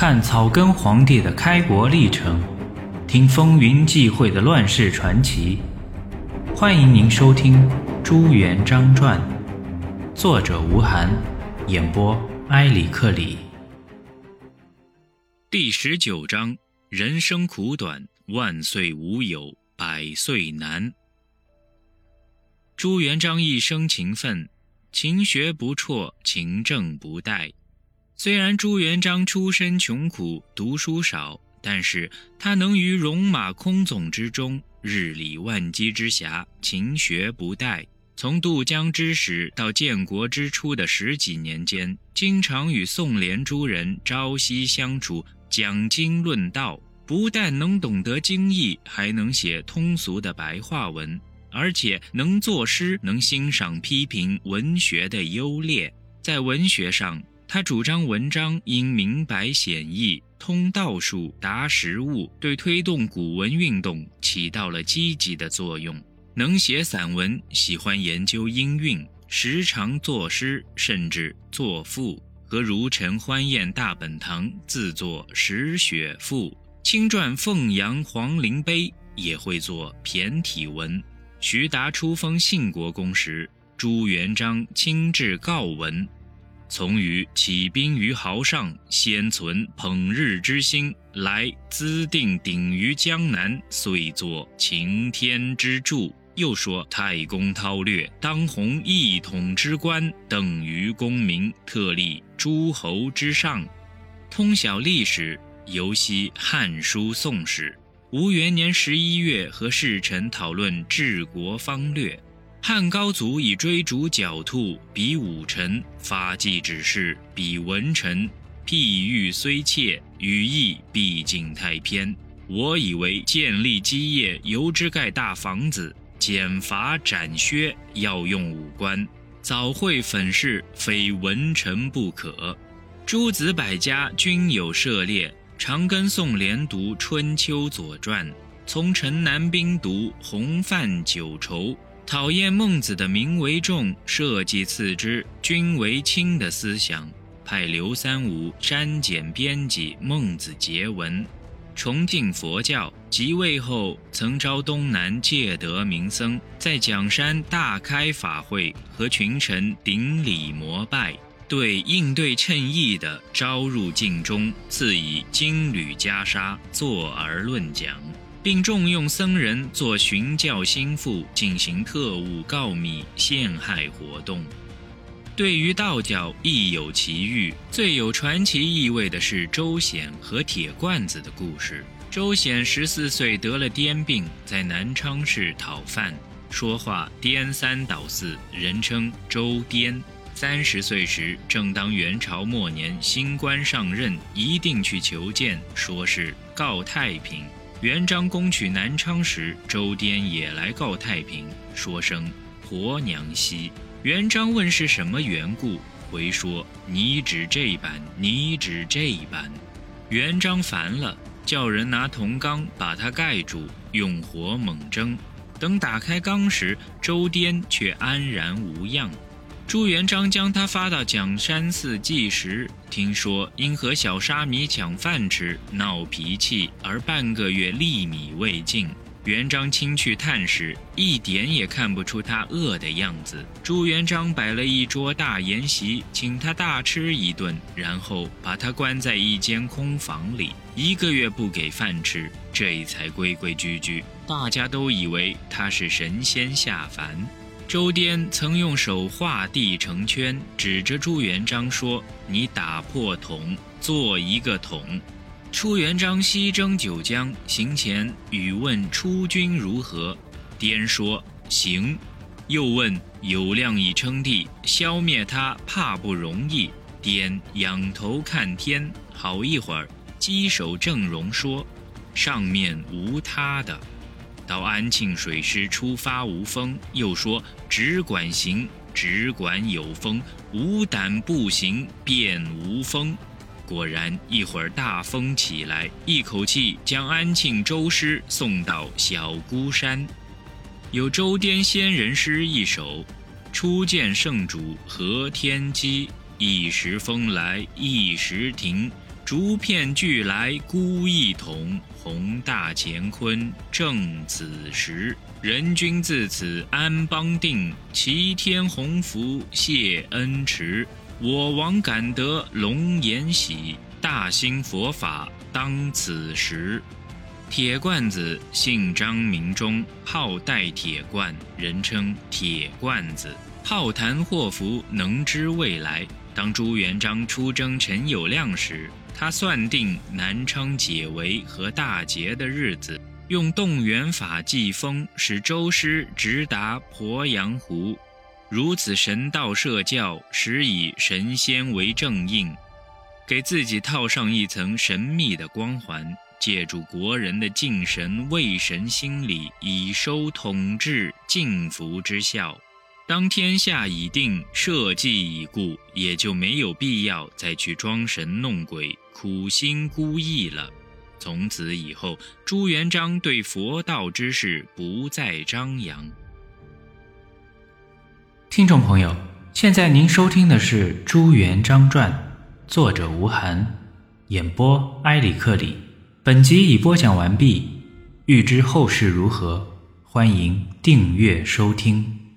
看草根皇帝的开国历程，听风云际会的乱世传奇。欢迎您收听《朱元璋传》，作者吴晗，演播埃里克里。第十九章：人生苦短，万岁无有，百岁难。朱元璋一生勤奋，勤学不辍，勤政不怠。虽然朱元璋出身穷苦，读书少，但是他能于戎马倥偬之中，日理万机之暇，勤学不怠。从渡江之始到建国之初的十几年间，经常与宋濂诸人朝夕相处，讲经论道，不但能懂得经义，还能写通俗的白话文，而且能作诗，能欣赏批评文学的优劣，在文学上。他主张文章应明白显易、通道术、达实务，对推动古文运动起到了积极的作用。能写散文，喜欢研究音韵，时常作诗，甚至作赋，和儒臣欢宴大本堂，自作《石雪赋》，亲撰《凤阳皇陵碑》，也会作骈体文。徐达初封信国公时，朱元璋亲制告文。从于起兵于濠上，先存捧日之心，来资定鼎于江南，遂作擎天之柱。又说太公韬略当弘一统之官，等于功名，特立诸侯之上。通晓历史，尤悉《汉书》《宋史》。吴元年十一月，和侍臣讨论治国方略。汉高祖以追逐狡兔，比武臣；发迹指示，比文臣。譬喻虽切，语意毕竟太偏。我以为建立基业，由之盖大房子；减罚斩削，要用武官。早会粉饰，非文臣不可。诸子百家均有涉猎，常跟宋濂读《春秋》《左传》，从陈南兵读《洪范九畴》。讨厌孟子的名为重，社稷次之，君为轻的思想，派刘三五删减编辑《孟子节文》，崇敬佛教。即位后，曾招东南戒德名僧，在蒋山大开法会，和群臣顶礼膜拜，对应对称意的招入境中，赐以金缕袈裟，坐而论讲。并重用僧人做寻教心腹，进行特务告密陷害活动。对于道教亦有奇遇，最有传奇意味的是周显和铁罐子的故事。周显十四岁得了癫病，在南昌市讨饭，说话颠三倒四，人称周颠。三十岁时，正当元朝末年，新官上任，一定去求见，说是告太平。元璋攻取南昌时，周颠也来告太平，说声“婆娘兮”。元璋问是什么缘故，回说：“你指这般，你指这般。”元璋烦了，叫人拿铜缸把它盖住，用火猛蒸。等打开缸时，周颠却安然无恙。朱元璋将他发到蒋山寺祭时，听说因和小沙弥抢饭吃闹脾气，而半个月粒米未进。元璋亲去探视，一点也看不出他饿的样子。朱元璋摆了一桌大筵席，请他大吃一顿，然后把他关在一间空房里，一个月不给饭吃，这才规规矩矩。大家都以为他是神仙下凡。周颠曾用手画地成圈，指着朱元璋说：“你打破桶，做一个桶。”朱元璋西征九江，行前与问出军如何，颠说：“行。”又问：“有量以称帝，消灭他怕不容易？”颠仰头看天，好一会儿，稽首正容说：“上面无他的。”到安庆水师出发无风，又说只管行，只管有风，无胆不行，便无风。果然一会儿大风起来，一口气将安庆周师送到小孤山。有周颠仙人诗一首：初见圣主和天机，一时风来一时停。竹片俱来孤一统，宏大乾坤正此时。人君自此安邦定，齐天鸿福谢恩池。我王感得龙颜喜，大兴佛法当此时。铁罐子，姓张名忠，号戴铁罐，人称铁罐子。好谈祸福，能知未来。当朱元璋出征陈友谅时，他算定南昌解围和大捷的日子，用动员法祭风，使周师直达鄱阳湖。如此神道社教，实以神仙为正印，给自己套上一层神秘的光环。借助国人的敬神畏神心理，以收统治敬服之效。当天下已定，社稷已固，也就没有必要再去装神弄鬼、苦心孤诣了。从此以后，朱元璋对佛道之事不再张扬。听众朋友，现在您收听的是《朱元璋传》，作者吴晗，演播埃里克里。本集已播讲完毕，欲知后事如何，欢迎订阅收听。